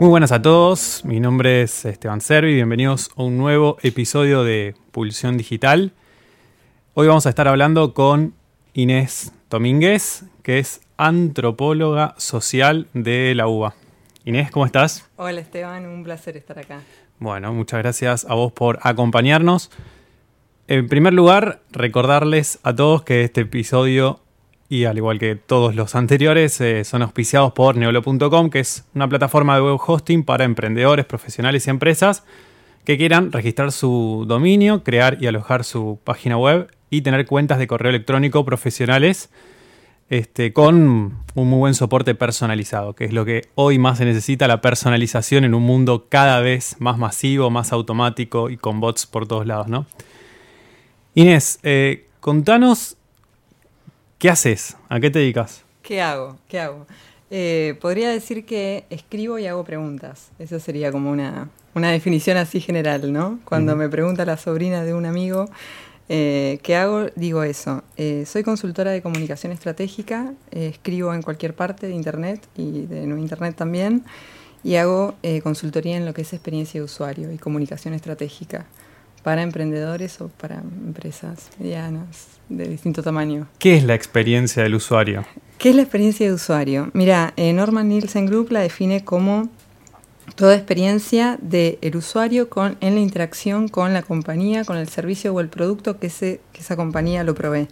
Muy buenas a todos, mi nombre es Esteban Servi, bienvenidos a un nuevo episodio de Pulsión Digital. Hoy vamos a estar hablando con Inés Domínguez, que es antropóloga social de la UBA. Inés, ¿cómo estás? Hola Esteban, un placer estar acá. Bueno, muchas gracias a vos por acompañarnos. En primer lugar, recordarles a todos que este episodio y al igual que todos los anteriores, eh, son auspiciados por neolo.com, que es una plataforma de web hosting para emprendedores, profesionales y empresas que quieran registrar su dominio, crear y alojar su página web y tener cuentas de correo electrónico profesionales este, con un muy buen soporte personalizado, que es lo que hoy más se necesita, la personalización en un mundo cada vez más masivo, más automático y con bots por todos lados, ¿no? Inés, eh, contanos ¿Qué haces? ¿A qué te dedicas? ¿Qué hago? ¿Qué hago? Eh, podría decir que escribo y hago preguntas. Eso sería como una, definición así general, ¿no? Cuando me pregunta la sobrina de un amigo, eh, ¿qué hago? Digo eso. Eh, soy consultora de comunicación estratégica, escribo en cualquier parte de Internet y de no Internet también, y hago consultoría en lo que es experiencia de usuario y comunicación estratégica para emprendedores o para empresas medianas, de distinto tamaño. ¿Qué es la experiencia del usuario? ¿Qué es la experiencia de usuario? Mira, eh, Norman Nielsen Group la define como toda experiencia del usuario con, en la interacción con la compañía, con el servicio o el producto que, que esa compañía lo provee.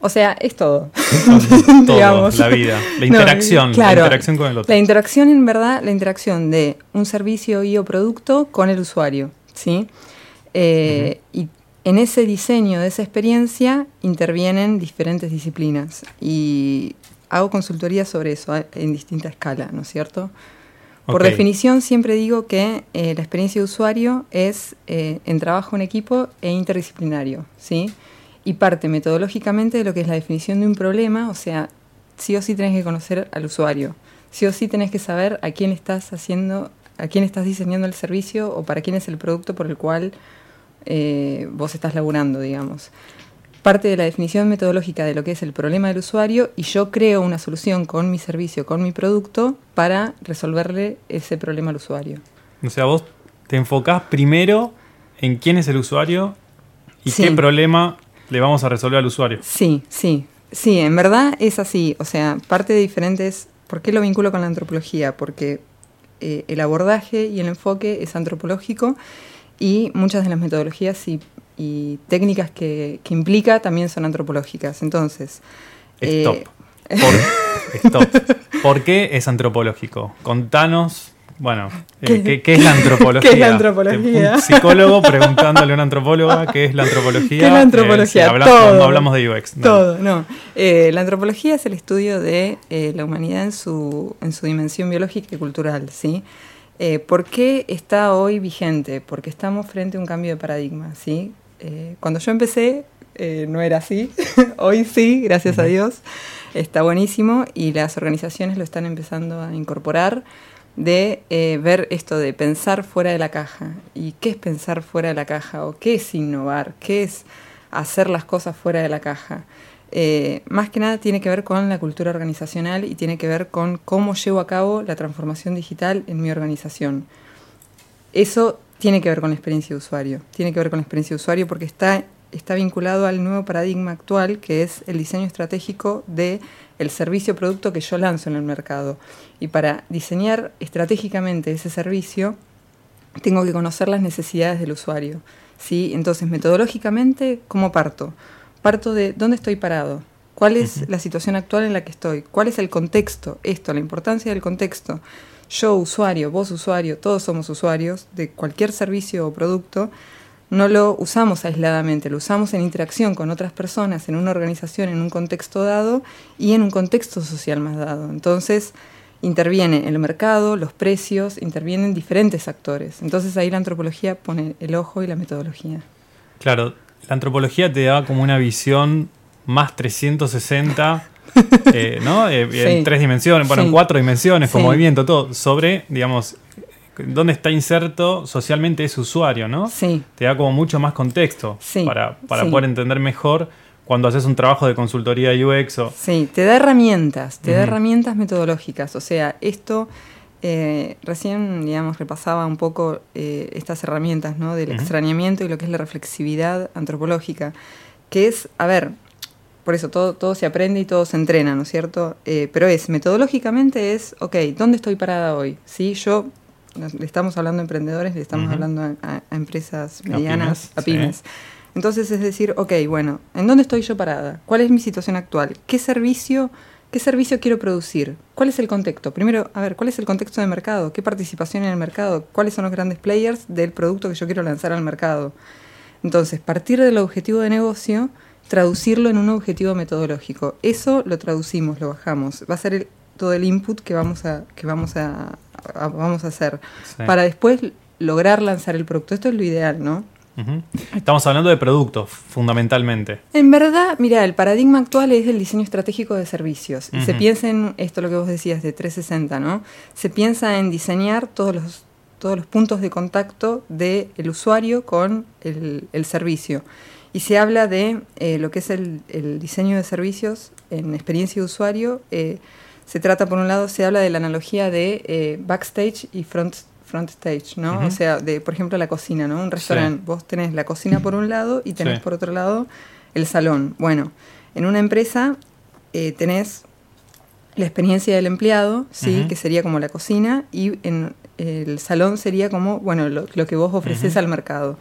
O sea, es todo. todo la vida, la interacción, la interacción con el otro. La interacción, en verdad, la interacción de un servicio y o producto con el usuario, ¿sí? Eh, y en ese diseño de esa experiencia intervienen diferentes disciplinas y hago consultoría sobre eso eh, en distinta escala, ¿no es cierto? Por definición siempre digo que eh, la experiencia de usuario es eh, en trabajo en equipo e interdisciplinario, ¿sí? Y parte metodológicamente de lo que es la definición de un problema, o sea, sí o sí tenés que conocer al usuario, sí o sí tenés que saber a quién estás haciendo, a quién estás diseñando el servicio o para quién es el producto por el cual eh, vos estás laburando, digamos. Parte de la definición metodológica de lo que es el problema del usuario y yo creo una solución con mi servicio, con mi producto, para resolverle ese problema al usuario. O sea, vos te enfocás primero en quién es el usuario y qué problema le vamos a resolver al usuario. Sí, sí, sí, en verdad es así. O sea, parte de diferentes... ¿Por qué lo vinculo con la antropología? Porque eh, el abordaje y el enfoque es antropológico y muchas de las metodologías y, técnicas que, implica también son antropológicas. Entonces... Stop. Eh, Por, ¿Por qué es antropológico? Contanos bueno, eh, ¿qué, es la antropología? ¿Qué es la antropología? Un psicólogo preguntándole a una antropóloga qué es la antropología. ¿Qué es la antropología? Eh, todo, hablamos de UX. Todo, no. la antropología es el estudio de la humanidad en su, en su dimensión biológica y cultural, ¿sí? Eh, ¿Por qué está hoy vigente? Porque estamos frente a un cambio de paradigma, ¿sí? Eh, cuando yo empecé eh, no era así, hoy sí, gracias a Dios, está buenísimo y las organizaciones lo están empezando a incorporar de ver esto de pensar fuera de la caja. ¿Y qué es pensar fuera de la caja? ¿O qué es innovar? ¿Qué es hacer las cosas fuera de la caja? Eh, más que nada tiene que ver con la cultura organizacional y tiene que ver con cómo llevo a cabo la transformación digital en mi organización. Eso tiene que ver con la experiencia de usuario, tiene que ver con la experiencia de usuario porque está, está vinculado al nuevo paradigma actual que es el diseño estratégico de el servicio o producto que yo lanzo en el mercado. Y para diseñar estratégicamente ese servicio, tengo que conocer las necesidades del usuario. ¿sí? Entonces, metodológicamente, ¿cómo parto? Parto de dónde estoy parado, cuál es la situación actual en la que estoy, cuál es el contexto, esto, la importancia del contexto. Yo, usuario, vos, usuario, todos somos usuarios de cualquier servicio o producto, no lo usamos aisladamente, lo usamos en interacción con otras personas, en una organización, en un contexto dado y en un contexto social más dado. Entonces, interviene el mercado, los precios, intervienen diferentes actores. Entonces ahí la antropología pone el ojo y la metodología. Claro, la antropología te da como una visión más 360, eh, ¿no? Eh, en tres dimensiones, bueno, en cuatro dimensiones, con movimiento, todo, sobre, digamos, dónde está inserto socialmente ese usuario, ¿no? Sí. Te da como mucho más contexto para, para poder entender mejor cuando haces un trabajo de consultoría UX o... Sí, te da herramientas, te da herramientas metodológicas, o sea, esto eh, recién, digamos, repasaba un poco eh, estas herramientas, ¿no? Del extrañamiento y lo que es la reflexividad antropológica, que es, a ver, por eso todo, todo se aprende y todo se entrena, ¿no es cierto? Eh, pero es, metodológicamente es, ok, ¿dónde estoy parada hoy? ¿Sí? Yo, le estamos hablando a emprendedores, le estamos hablando a, empresas medianas, a pymes. Entonces es decir, ok, bueno, ¿en dónde estoy yo parada? ¿Cuál es mi situación actual? ¿Qué servicio, qué servicio quiero producir? ¿Cuál es el contexto? Primero, a ver, ¿cuál es el contexto de mercado? ¿Qué participación en el mercado? ¿Cuáles son los grandes players del producto que yo quiero lanzar al mercado? Entonces, partir del objetivo de negocio, traducirlo en un objetivo metodológico. Eso lo traducimos, lo bajamos. Va a ser todo el input que vamos a, que vamos a, vamos a hacer para después lograr lanzar el producto. Esto es lo ideal, ¿no? Estamos hablando de productos, fundamentalmente. En verdad, mira, el paradigma actual es el diseño estratégico de servicios. Y se piensa en esto lo que vos decías de 360, ¿no? Se piensa en diseñar todos los, todos los puntos de contacto del usuario con el, servicio. Y se habla de eh, lo que es el, diseño de servicios en experiencia de usuario. Eh, se trata, por un lado, se habla de la analogía de eh, backstage y front front stage, ¿no? O sea, de, por ejemplo, la cocina, ¿no? Un restaurante, vos tenés la cocina por un lado y tenés por otro lado el salón. Bueno, en una empresa eh, tenés la experiencia del empleado, ¿sí? Que sería como la cocina y en el salón sería como, bueno, lo, que vos ofreces al mercado.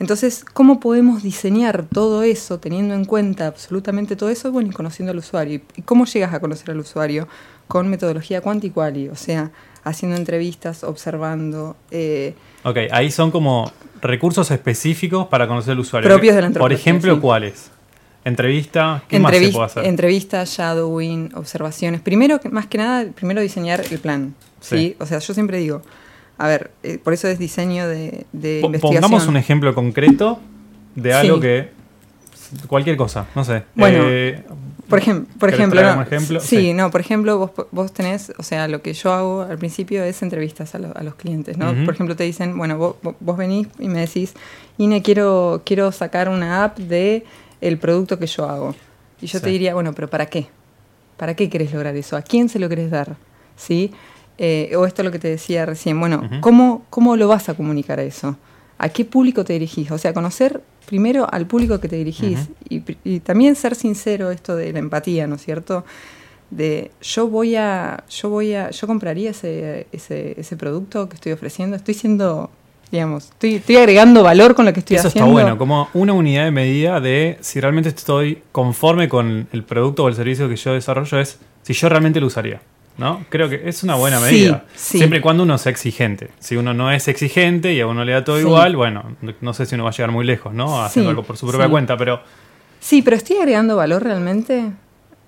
Entonces, ¿cómo podemos diseñar todo eso teniendo en cuenta absolutamente todo eso? Bueno, y conociendo al usuario. ¿Y cómo llegas a conocer al usuario? Con metodología quanti-quali, o sea, haciendo entrevistas, observando. Eh, ok, ahí son como recursos específicos para conocer al usuario. Propios de la Por ejemplo, ¿cuáles? Entrevista, ¿qué más se puede hacer? Entrevista, shadowing, observaciones. Primero, más que nada, primero diseñar el plan. Sí. O sea, yo siempre digo, a ver, eh, por eso es diseño de, de investigación. Pongamos un ejemplo concreto de algo que cualquier cosa, no sé. Bueno, eh, por, por ejemplo, ejemplo? Sí, no, por ejemplo, vos, vos tenés, o sea, lo que yo hago al principio es entrevistas a, los clientes, ¿no? Por ejemplo, te dicen, bueno, vos, vos, venís y me decís, Ine, quiero, quiero sacar una app de el producto que yo hago. Y yo te diría, bueno, pero ¿para qué? ¿Para qué querés lograr eso? ¿A quién se lo querés dar? ¿Sí? Eh, o esto es lo que te decía recién, bueno, ¿cómo, ¿cómo lo vas a comunicar a eso? ¿A qué público te dirigís? O sea, conocer primero al público que te dirigís y, también ser sincero esto de la empatía, ¿no es cierto? De yo voy a, yo voy a, yo compraría ese, ese, ese producto que estoy ofreciendo, estoy siendo, digamos, estoy, estoy agregando valor con lo que estoy haciendo. Eso está bueno, como una unidad de medida de si realmente estoy conforme con el producto o el servicio que yo desarrollo es si yo realmente lo usaría. ¿No? Creo que es una buena medida. Siempre y cuando uno sea exigente. Si uno no es exigente y a uno le da todo igual, bueno, no sé si uno va a llegar muy lejos, ¿no? Haciendo algo por su propia cuenta, pero... Sí, pero estoy agregando valor realmente.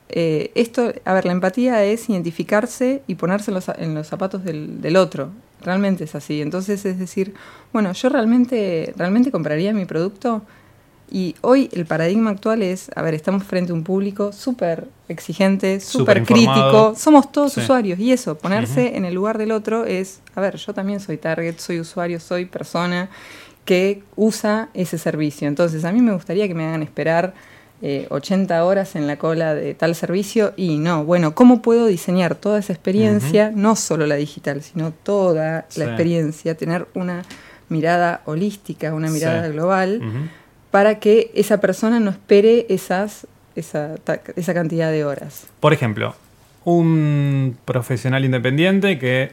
Eh, esto, a ver, la empatía es identificarse y ponerse en los, zapatos del, del, otro. Realmente es así. Entonces es decir, bueno, yo realmente, realmente compraría mi producto y hoy el paradigma actual es, a ver, estamos frente a un público súper exigente, súper crítico, somos todos usuarios y eso, ponerse en el lugar del otro es, a ver, yo también soy target, soy usuario, soy persona que usa ese servicio. Entonces a mí me gustaría que me hagan esperar 80 eh, horas en la cola de tal servicio y no, bueno, ¿cómo puedo diseñar toda esa experiencia, no solo la digital, sino toda la experiencia, tener una mirada holística, una mirada global? Para que esa persona no espere esas, esa, esa cantidad de horas. Por ejemplo, un profesional independiente que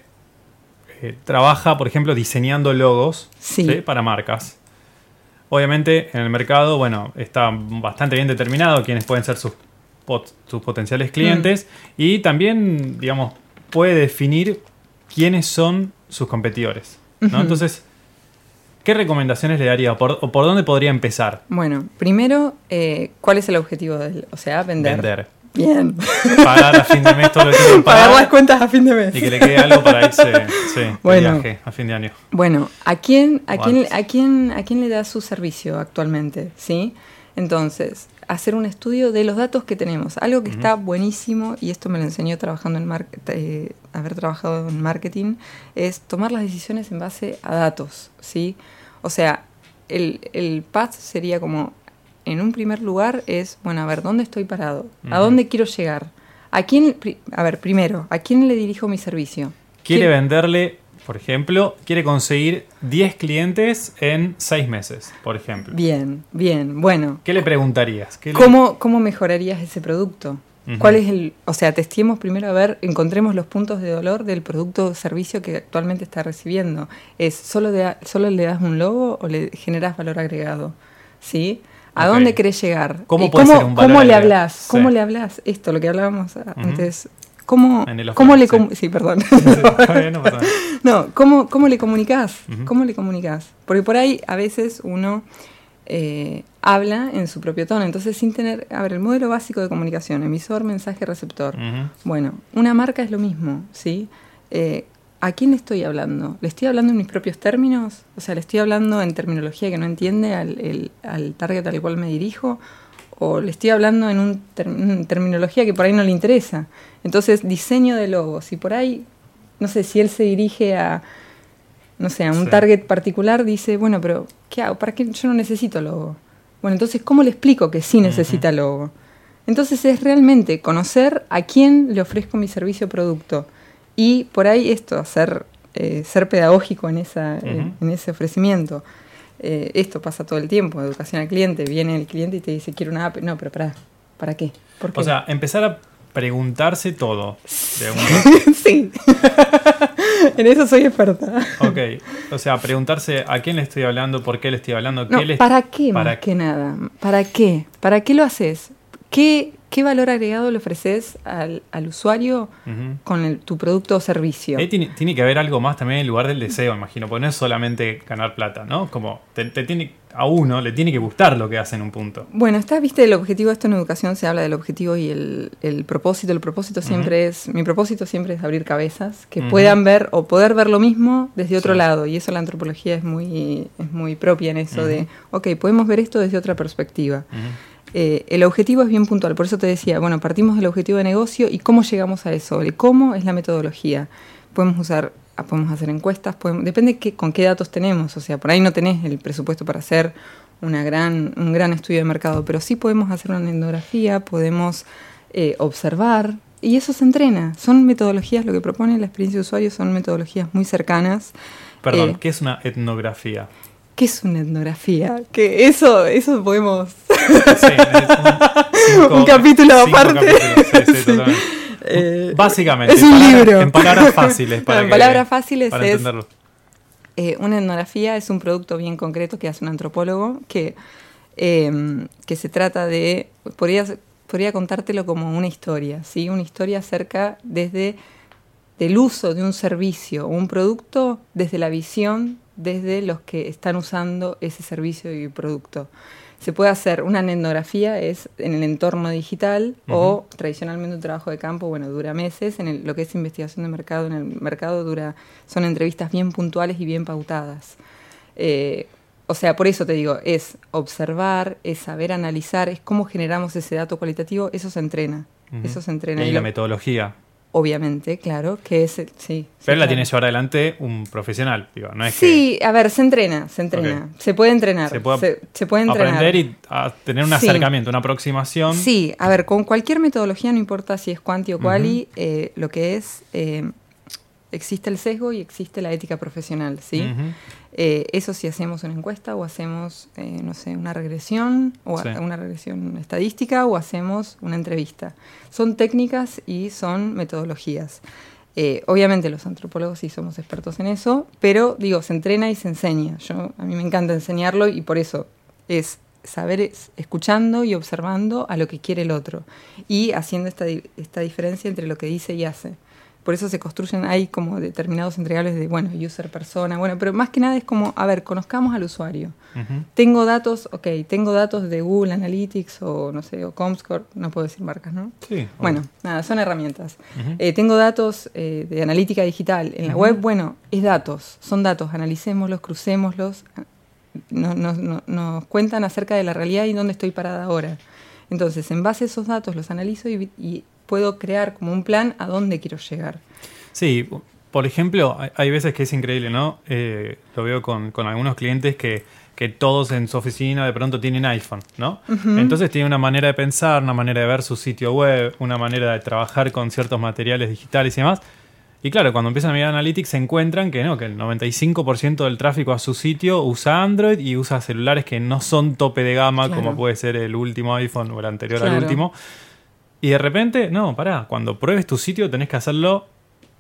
eh, trabaja, por ejemplo, diseñando logos para marcas. Obviamente en el mercado, bueno, está bastante bien determinado quiénes pueden ser sus, sus potenciales clientes mm. y también, digamos, puede definir quiénes son sus competidores. ¿no? Entonces, ¿Qué recomendaciones le daría? ¿Por, ¿O por dónde podría empezar? Bueno, primero, eh, ¿cuál es el objetivo? Del, o sea, vender. Vender. Bien. Pagar a fin de mes todo lo que pagar. Pagar las cuentas a fin de mes. Y que le quede algo para irse sí, bueno, viaje a fin de año. Bueno, ¿a quién, a, quién, a, quién, ¿a quién le da su servicio actualmente? ¿Sí? Entonces, hacer un estudio de los datos que tenemos. Algo que está buenísimo, y esto me lo enseñó trabajando en eh, haber trabajado en marketing, es tomar las decisiones en base a datos, ¿sí? O sea, el, el path sería como, en un primer lugar es, bueno, a ver, ¿dónde estoy parado? ¿A dónde quiero llegar? ¿A quién, a ver, primero, ¿a quién le dirijo mi servicio? quiere venderle, por ejemplo, quiere conseguir 10 clientes en 6 meses, por ejemplo. Bien, bien. Bueno. ¿Qué le preguntarías? ¿Qué le- ¿Cómo, ¿Cómo mejorarías ese producto? ¿Cuál es el, o sea, testiemos primero a ver, encontremos los puntos de dolor del producto o servicio que actualmente está recibiendo. Es solo, de- solo le das un logo o le generas valor agregado, ¿sí? ¿A dónde querés llegar? ¿Cómo ser un valor ¿cómo le hablas? Sí. ¿Cómo le hablas? Esto, lo que hablábamos antes. ¿Cómo, cómo le com- sí. perdón. No ¿cómo, cómo le comunicás? Ujú. ¿Cómo le comunicás? Porque por ahí a veces uno eh, habla en su propio tono, entonces sin tener, a ver, el modelo básico de comunicación, emisor, mensaje, receptor. Bueno, una marca es lo mismo, ¿sí? Eh, ¿A quién le estoy hablando? ¿Le estoy hablando en mis propios términos? O sea, ¿le estoy hablando en terminología que no entiende al, el- al target al cual me dirijo? ¿O le estoy hablando en un ter- una terminología que por ahí no le interesa? Entonces, diseño de logos. Y por ahí, no sé, si él se dirige a, no sé, a un Sí. target particular, dice, bueno, pero ¿qué hago? ¿Para qué? Yo no necesito logo. Bueno, entonces, ¿cómo le explico que sí necesita logo? Entonces es realmente conocer a quién le ofrezco mi servicio o producto. Y por ahí esto, hacer, eh, ser pedagógico en, esa, en ese ofrecimiento. Eh, esto pasa todo el tiempo, educación al cliente. Viene el cliente y te dice, quiero una app. No, pero ¿para, ¿para qué? ¿Por qué? O sea, empezar a preguntarse todo. De sí. en eso soy experta. ok. O sea, preguntarse a quién le estoy hablando, por qué le estoy hablando, No, qué le ¿Para qué para más que nada? ¿Para qué? ¿Para qué lo haces? ¿Qué, qué valor agregado le ofreces al, al usuario Ujú. con el- tu producto o servicio? Ahí tiene, tiene que haber algo más también en lugar del deseo, imagino, porque no es solamente ganar plata, ¿no? Como te, te tiene, a uno le tiene que gustar lo que hace en un punto. Bueno, está, viste, el objetivo, esto en educación se habla del objetivo y el, el propósito. El propósito siempre es, mi propósito siempre es abrir cabezas que Ujú. puedan ver o poder ver lo mismo desde otro Sí. lado. Y eso la antropología es muy, es muy propia en eso de, ok, podemos ver esto desde otra perspectiva. Eh, el objetivo es bien puntual, por eso te decía, bueno, partimos del objetivo de negocio y cómo llegamos a eso. El cómo es la metodología. Podemos usar, ah, podemos hacer encuestas, podemos, depende qué, con qué datos tenemos. O sea, por ahí no tenés el presupuesto para hacer una gran, un gran estudio de mercado, pero sí podemos hacer una etnografía, podemos eh, observar y eso se entrena. Son metodologías, lo que propone la experiencia de usuario son metodologías muy cercanas. Perdón, Eh, ¿qué es una etnografía? ¿Qué es una etnografía? Que eso, eso podemos Sí, un, Un capítulo cinco aparte. sí, sí. Eh, Básicamente, es un palabras- libro. En palabras fáciles. Para en que- palabras fáciles para es eh, una etnografía es un producto bien concreto que hace un antropólogo que, eh, que se trata de podría, podría contártelo como una historia, ¿sí? Una historia acerca desde del uso de un servicio o un producto desde la visión desde los que están usando ese servicio y producto. Se puede hacer una etnografía, es en el entorno digital o tradicionalmente un trabajo de campo, bueno, dura meses, en el- lo que es investigación de mercado, en el mercado dura, son entrevistas bien puntuales y bien pautadas. Eh, o sea, por eso te digo, es observar, es saber analizar, es cómo generamos ese dato cualitativo, eso se entrena, eso se entrena. Y Y la lo- metodología. Obviamente, claro, que es, el- sí. Pero sí, la claro. tiene llevar adelante un profesional, digo, no es Sí, a ver, se entrena, se entrena. Se puede entrenar. Se puede se, se puede que entrenar. aprender y a tener un Sí. acercamiento, una aproximación. Sí, a ver, con cualquier metodología, no importa si es cuanti o quali, eh, lo que es, eh, existe el sesgo y existe la ética profesional, ¿sí? Eh, eso si hacemos una encuesta o hacemos, eh, no sé, una regresión, o a- una regresión estadística o hacemos una entrevista. Son técnicas y son metodologías. Eh, obviamente los antropólogos sí somos expertos en eso, pero digo, se entrena y se enseña. Yo, a mí me encanta enseñarlo y por eso es saber es- escuchando y observando a lo que quiere el otro y haciendo esta, esta diferencia entre lo que dice y hace. Por eso se construyen, hay como determinados entregables de, bueno, user persona, bueno, pero más que nada es como, a ver, conozcamos al usuario. Tengo datos, ok, tengo datos de Google Analytics o no sé, o Comscore, no puedo decir marcas, ¿no? Sí. Bueno, nada, son herramientas. Eh, tengo datos eh, de analítica digital. En la web, bueno, es datos, son datos, analicémoslos, crucémoslos, no- no- no- nos cuentan acerca de la realidad y dónde estoy parada ahora. Entonces, en base a esos datos los analizo y, y puedo crear como un plan a dónde quiero llegar. Sí, por ejemplo, hay- veces que es increíble, ¿no? Eh, lo veo con, con algunos clientes que, que todos en su oficina de pronto tienen iPhone, ¿no? Entonces tienen una manera de pensar, una manera de ver su sitio web, una manera de trabajar con ciertos materiales digitales y demás. Y claro, cuando empiezan a mirar Analytics se encuentran que no, que el 95% del tráfico a su sitio usa Android y usa celulares que no son tope de gama, como puede ser el último iPhone o el anterior al último. Y de repente, no, pará, cuando pruebes tu sitio tenés que hacerlo,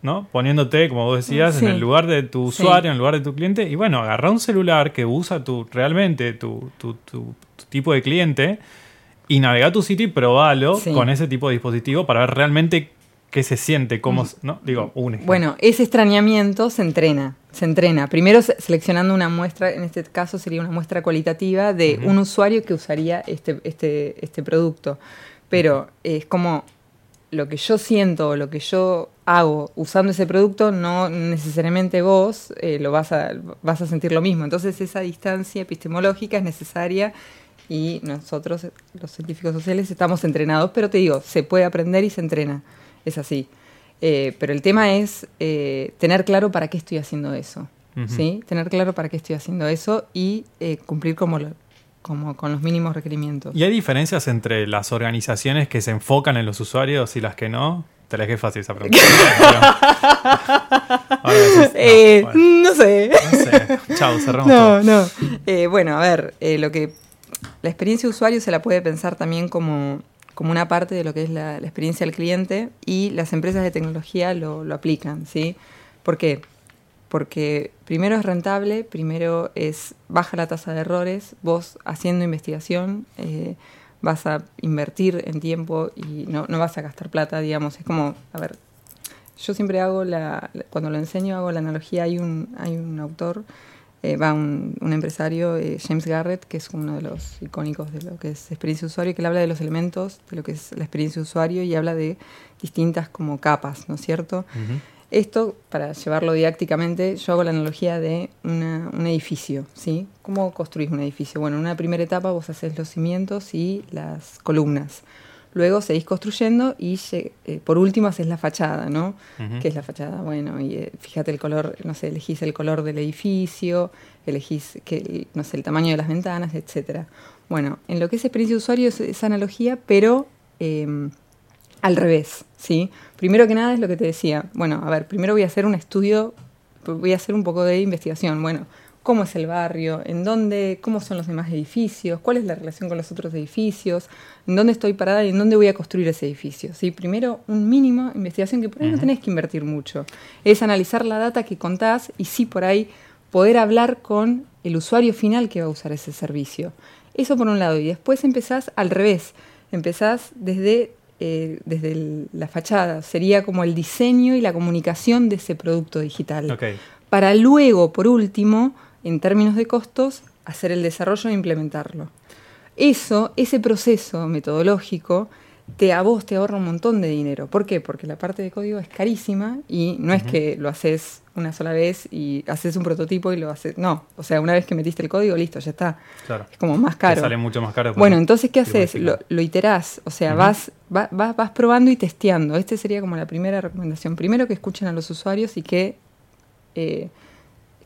¿no? Poniéndote, como vos decías, en el lugar de tu usuario, en el lugar de tu cliente. Y bueno, agarra un celular que usa tu, realmente tu, tu, tu, tipo de cliente y navega tu sitio y probalo con ese tipo de dispositivo para ver realmente qué se siente, cómo, ¿no? Digo, un Bueno, ese extrañamiento se entrena, se entrena. Primero seleccionando una muestra, en este caso sería una muestra cualitativa de un usuario que usaría este, este, este producto. Pero es como lo que yo siento o lo que yo hago usando ese producto, no necesariamente vos eh, lo vas a, vas a sentir lo mismo. Entonces esa distancia epistemológica es necesaria y nosotros, los científicos sociales, estamos entrenados, pero te digo, se puede aprender y se entrena es así. Eh, pero el tema es eh, tener claro para qué estoy haciendo eso. ¿sí? Tener claro para qué estoy haciendo eso y cumplir como, como con los mínimos requerimientos. ¿Y hay diferencias entre las organizaciones que se enfocan en los usuarios y las que no? Te la dejé fácil esa pregunta. no, sé. No sé. Chao, cerramos. No, no. bueno, a ver, lo que la experiencia de usuario se la puede pensar también como como una parte de lo que es la, experiencia del cliente y las empresas de tecnología lo, aplican, ¿sí? ¿Por qué? Porque primero es rentable, primero es baja la tasa de errores, vos haciendo investigación eh, vas a invertir en tiempo y no, no vas a gastar plata, digamos, es como, a ver, yo siempre hago la, cuando lo enseño hago la analogía, hay un, hay un autor eh, va un, empresario, eh, James Garrett, que es uno de los icónicos de lo que es experiencia usuario, que él habla de los elementos de lo que es la experiencia de usuario y habla de distintas como capas, ¿no es cierto? Esto, para llevarlo didácticamente, yo hago la analogía de un edificio, ¿sí? ¿Cómo construís un edificio? Bueno, en una primera etapa vos haces los cimientos y las columnas. Luego seguís construyendo y eh, por último haces la fachada, ¿no? ¿Qué es la fachada? Bueno, y eh, fíjate el color, no sé, elegís el color del edificio, elegís, que, no sé, el tamaño de las ventanas, etcétera. Bueno, en lo que es experiencia de usuario es esa analogía, pero em, al revés, ¿sí? Primero que nada es lo que te decía. Bueno, a ver, primero voy a hacer un estudio, voy a hacer un poco de investigación. Bueno, cómo es el barrio, en dónde, cómo son los demás edificios, cuál es la relación con los otros edificios, en dónde estoy parada y en dónde voy a construir ese edificio. ¿sí? Primero, un mínimo investigación que por ahí no tenés que invertir mucho. Es analizar la data que contás y sí por ahí poder hablar con el usuario final que va a usar ese servicio. Eso por un lado. Y después empezás al revés. Empezás desde, eh, desde la fachada. Sería como el diseño y la comunicación de ese producto digital. Para luego, por último, en términos de costos, hacer el desarrollo e implementarlo. Eso, ese proceso metodológico, te, a vos te ahorra un montón de dinero. ¿Por qué? Porque la parte de código es carísima y no es que lo haces una sola vez y haces un prototipo y lo haces. No, o sea, una vez que metiste el código, listo, ya está. Claro. Es como más caro. sale mucho más caro. Bueno, entonces, ¿qué haces? Lo, lo, iterás, o sea, vas, vas, vas probando y testeando. Este sería como la primera recomendación. Primero que escuchen a los usuarios y que eh,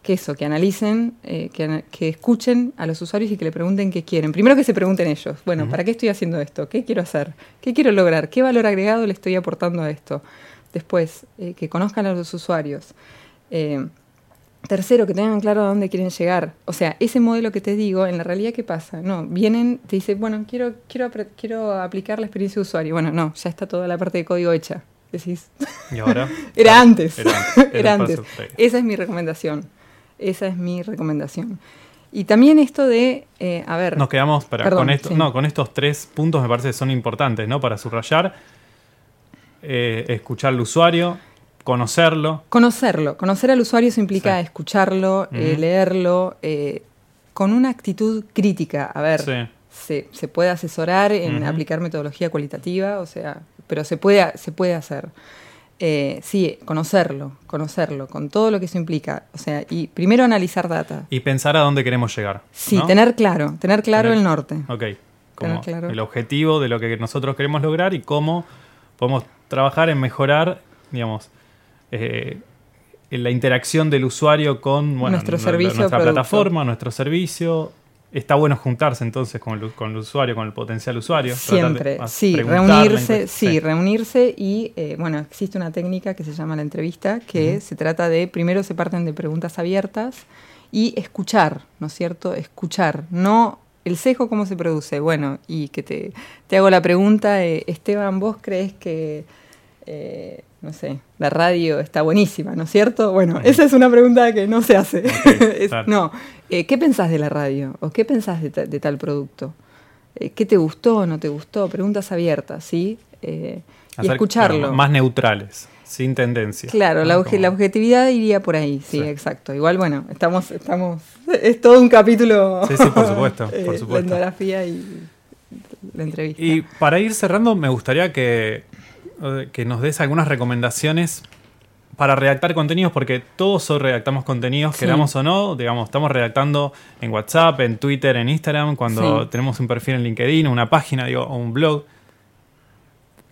que eso, que analicen, eh, que, escuchen a los usuarios y que le pregunten qué quieren. Primero que se pregunten ellos, bueno, ¿para qué estoy haciendo esto? ¿Qué quiero hacer? ¿Qué quiero lograr? ¿Qué valor agregado le estoy aportando a esto? Después, eh, que conozcan a los usuarios. Eh, tercero, que tengan claro a dónde quieren llegar. O sea, ese modelo que te digo, en la realidad, ¿qué pasa? No, vienen, te dicen, bueno, quiero, quiero, quiero aplicar la experiencia de usuario. Bueno, no, ya está toda la parte de código hecha. Decís. ¿Y ahora? era antes. Era antes. Esa es mi recomendación. Esa es mi recomendación. Y también esto de, eh, a ver... Nos quedamos para, con, esto, no, con estos tres puntos me parece que son importantes, ¿no? Para subrayar, eh, escuchar al usuario, conocerlo. Conocerlo. Conocer al usuario eso implica escucharlo, eh, leerlo, con una actitud crítica. A ver, se, se, puede asesorar en aplicar metodología cualitativa, o sea, pero se puede, se puede hacer. Eh, sí, conocerlo, conocerlo, con todo lo que eso implica. O sea, y primero analizar data. Y pensar a dónde queremos llegar. Sí, tener claro, tener claro el norte. Ok, como el objetivo de lo que nosotros queremos lograr y cómo podemos trabajar en mejorar, digamos, eh, en la interacción del usuario con nuestro servicio nuestra plataforma, nuestro servicio, está bueno juntarse entonces con el, con el usuario, con el potencial usuario. Siempre, sí, reunirse, sí, reunirse y, eh, bueno, existe una técnica que se llama la entrevista, que se trata de, primero se parten de preguntas abiertas y escuchar, ¿no es cierto? Escuchar, no el sesgo cómo se produce. Bueno, y que te, te hago la pregunta, eh, Esteban, ¿vos crees que... Eh, no sé, la radio está buenísima, ¿no es cierto? Bueno, esa es una pregunta que no se hace. No, eh, ¿qué pensás de la radio? ¿O qué pensás de, tal producto? Eh, ¿Qué te gustó o no te gustó? Preguntas abiertas, ¿sí? Eh, y escucharlo. más neutrales, sin tendencia. Claro, la, objetividad iría por ahí, sí, exacto. Igual, bueno, estamos, estamos, es todo un capítulo. Sí, sí, por supuesto, por supuesto. La y la entrevista. Y para ir cerrando, me gustaría que que nos des algunas recomendaciones para redactar contenidos, porque todos hoy redactamos contenidos, queramos o no, digamos, estamos redactando en WhatsApp, en Twitter, en Instagram, cuando tenemos un perfil en LinkedIn, una página, digo, o un blog.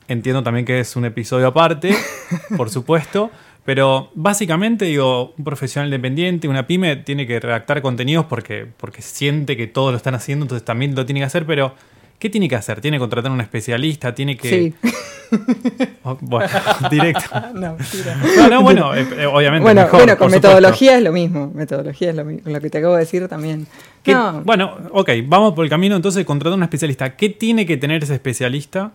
Entiendo también que es un episodio aparte, por supuesto, pero básicamente, digo, un profesional independiente, una pyme, tiene que redactar contenidos porque, porque siente que todos lo están haciendo, entonces también lo tiene que hacer, pero ¿qué tiene que hacer? ¿Tiene que contratar a un especialista? ¿Tiene que...? Sí. Oh, bueno, directo. no, no, bueno, eh, eh, obviamente. Bueno, bueno con metodología es lo mismo. Metodología es lo mismo. Lo que te acabo de decir también. Bueno, ok, vamos por el camino entonces de contratar a un especialista. ¿Qué tiene que tener ese especialista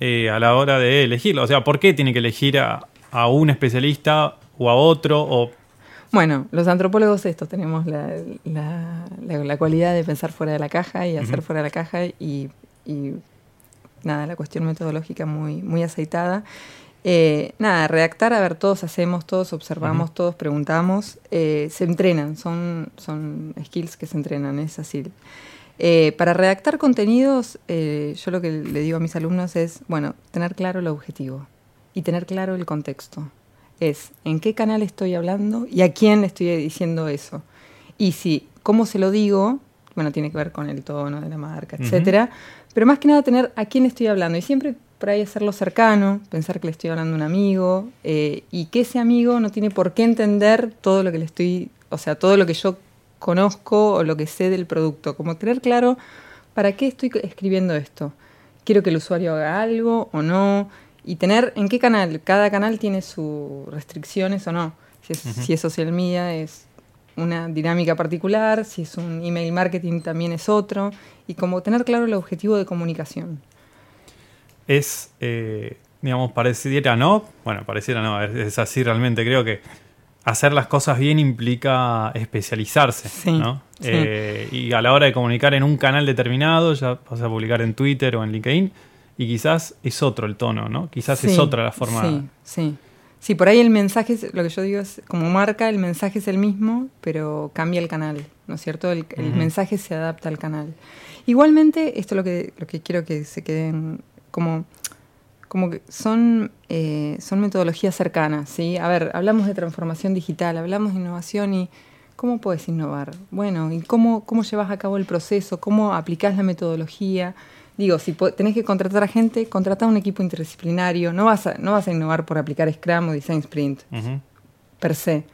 eh, a la hora de elegirlo? O sea, ¿por qué tiene que elegir a, un especialista o a otro? O bueno, los antropólogos estos tenemos la, la, cualidad de pensar fuera de la caja y hacer fuera de la caja y, y nada, la cuestión metodológica muy, muy aceitada. Eh, nada, redactar, a ver, todos hacemos, todos observamos, todos preguntamos, eh, se entrenan, son, son skills que se entrenan, es así. Eh, para redactar contenidos, yo lo que le digo a mis alumnos es, bueno, tener claro el objetivo y tener claro el contexto. Es en qué canal estoy hablando y a quién le estoy diciendo eso. Y si, cómo se lo digo, bueno, tiene que ver con el tono de la marca, etcétera, pero más que nada tener a quién estoy hablando y siempre por ahí hacerlo cercano, pensar que le estoy hablando a un amigo eh, y que ese amigo no tiene por qué entender todo lo que le estoy, o sea, todo lo que yo conozco o lo que sé del producto, como tener claro para qué estoy escribiendo esto. Quiero que el usuario haga algo o no y tener en qué canal, cada canal tiene sus restricciones o no. Si es, si es social media es una dinámica particular, si es un email marketing también es otro, y como tener claro el objetivo de comunicación. Es, eh, digamos, pareciera no, bueno, pareciera no, es, así realmente, creo que hacer las cosas bien implica especializarse, ¿no? Eh, y a la hora de comunicar en un canal determinado, ya vas a publicar en Twitter o en LinkedIn, y quizás es otro el tono, ¿no? Quizás es otra la forma. Sí, sí. Sí, por ahí el mensaje, lo que yo digo es, como marca, el mensaje es el mismo, pero cambia el canal, ¿no es cierto? El, mensaje se adapta al canal. Igualmente, esto es lo que, lo que quiero que se queden como, como que son, eh, son metodologías cercanas, ¿sí? A ver, hablamos de transformación digital, hablamos de innovación y ¿cómo puedes innovar? Bueno, ¿y cómo, cómo llevas a cabo el proceso? ¿Cómo aplicás la metodología? Digo, si tenés que contratar a gente, contrata un equipo interdisciplinario. No vas a, no vas a innovar por aplicar Scrum o Design Sprint, per se.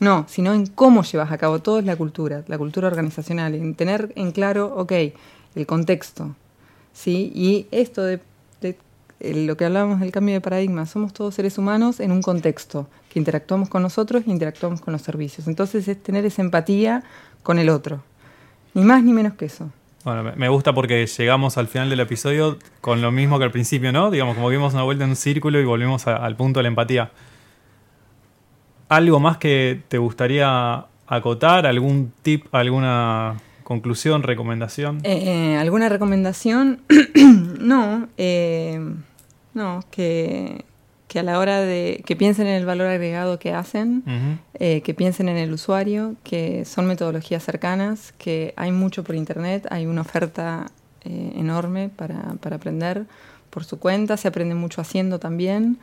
No, sino en cómo llevas a cabo. Todo es la cultura, la cultura organizacional. En tener en claro, ok, el contexto. ¿sí? Y esto de, lo que hablábamos del cambio de paradigma, somos todos seres humanos en un contexto, que interactuamos con nosotros y interactuamos con los servicios. Entonces es tener esa empatía con el otro. Ni más ni menos que eso. Bueno, me gusta porque llegamos al final del episodio con lo mismo que al principio, ¿no? Digamos, como vimos una vuelta en un círculo y volvimos al punto de la empatía. ¿Algo más que te gustaría acotar? ¿Algún tip, alguna conclusión, recomendación? Eh, ¿Alguna recomendación? no, eh, no, que, que a la hora de que piensen en el valor agregado que hacen, eh, que piensen en el usuario, que son metodologías cercanas, que hay mucho por internet, hay una oferta eh, enorme para, para, aprender por su cuenta, se aprende mucho haciendo también.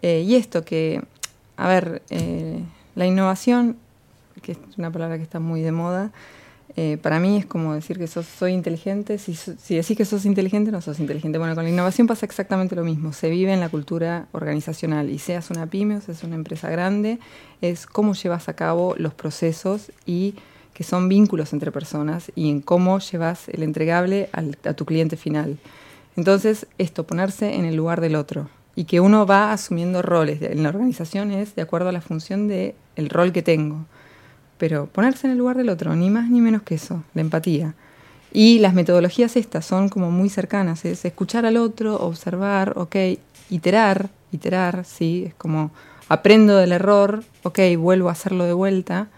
Eh, y esto que, a ver, la innovación, que es una palabra que está muy de moda, eh, para mí es como decir que sos, soy inteligente. Si, si, decís que sos inteligente, no sos inteligente. Bueno, con la innovación pasa exactamente lo mismo. Se vive en la cultura organizacional. Y seas una pyme o seas una empresa grande, es cómo llevas a cabo los procesos y que son vínculos entre personas y en cómo llevas el entregable a tu cliente final. Entonces, esto, ponerse en el lugar del otro y que uno va asumiendo roles. En la organización es de acuerdo a la función del el rol que tengo. Pero ponerse en el lugar del otro, ni más ni menos que eso, la empatía. Y las metodologías estas son como muy cercanas, es escuchar al otro, observar, ok, iterar, iterar, sí, es como aprendo del error, ok, vuelvo a hacerlo de vuelta,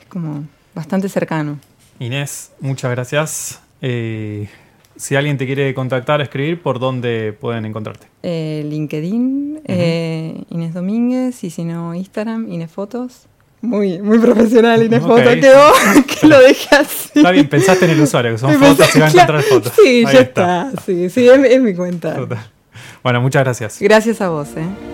es como bastante cercano. Inés, muchas gracias. Eh, si alguien te quiere contactar, escribir, ¿por dónde pueden encontrarte? Eh, LinkedIn, eh, Inés Domínguez, y si no, Instagram, Inés Fotos. Muy, muy profesional Inés Fotos, quedó que lo dejé así. Está bien, pensaste en el usuario, que son fotos y va a encontrar fotos. Sí, ya está. sí, sí, es, mi cuenta. Bueno, muchas gracias. Gracias a vos, eh.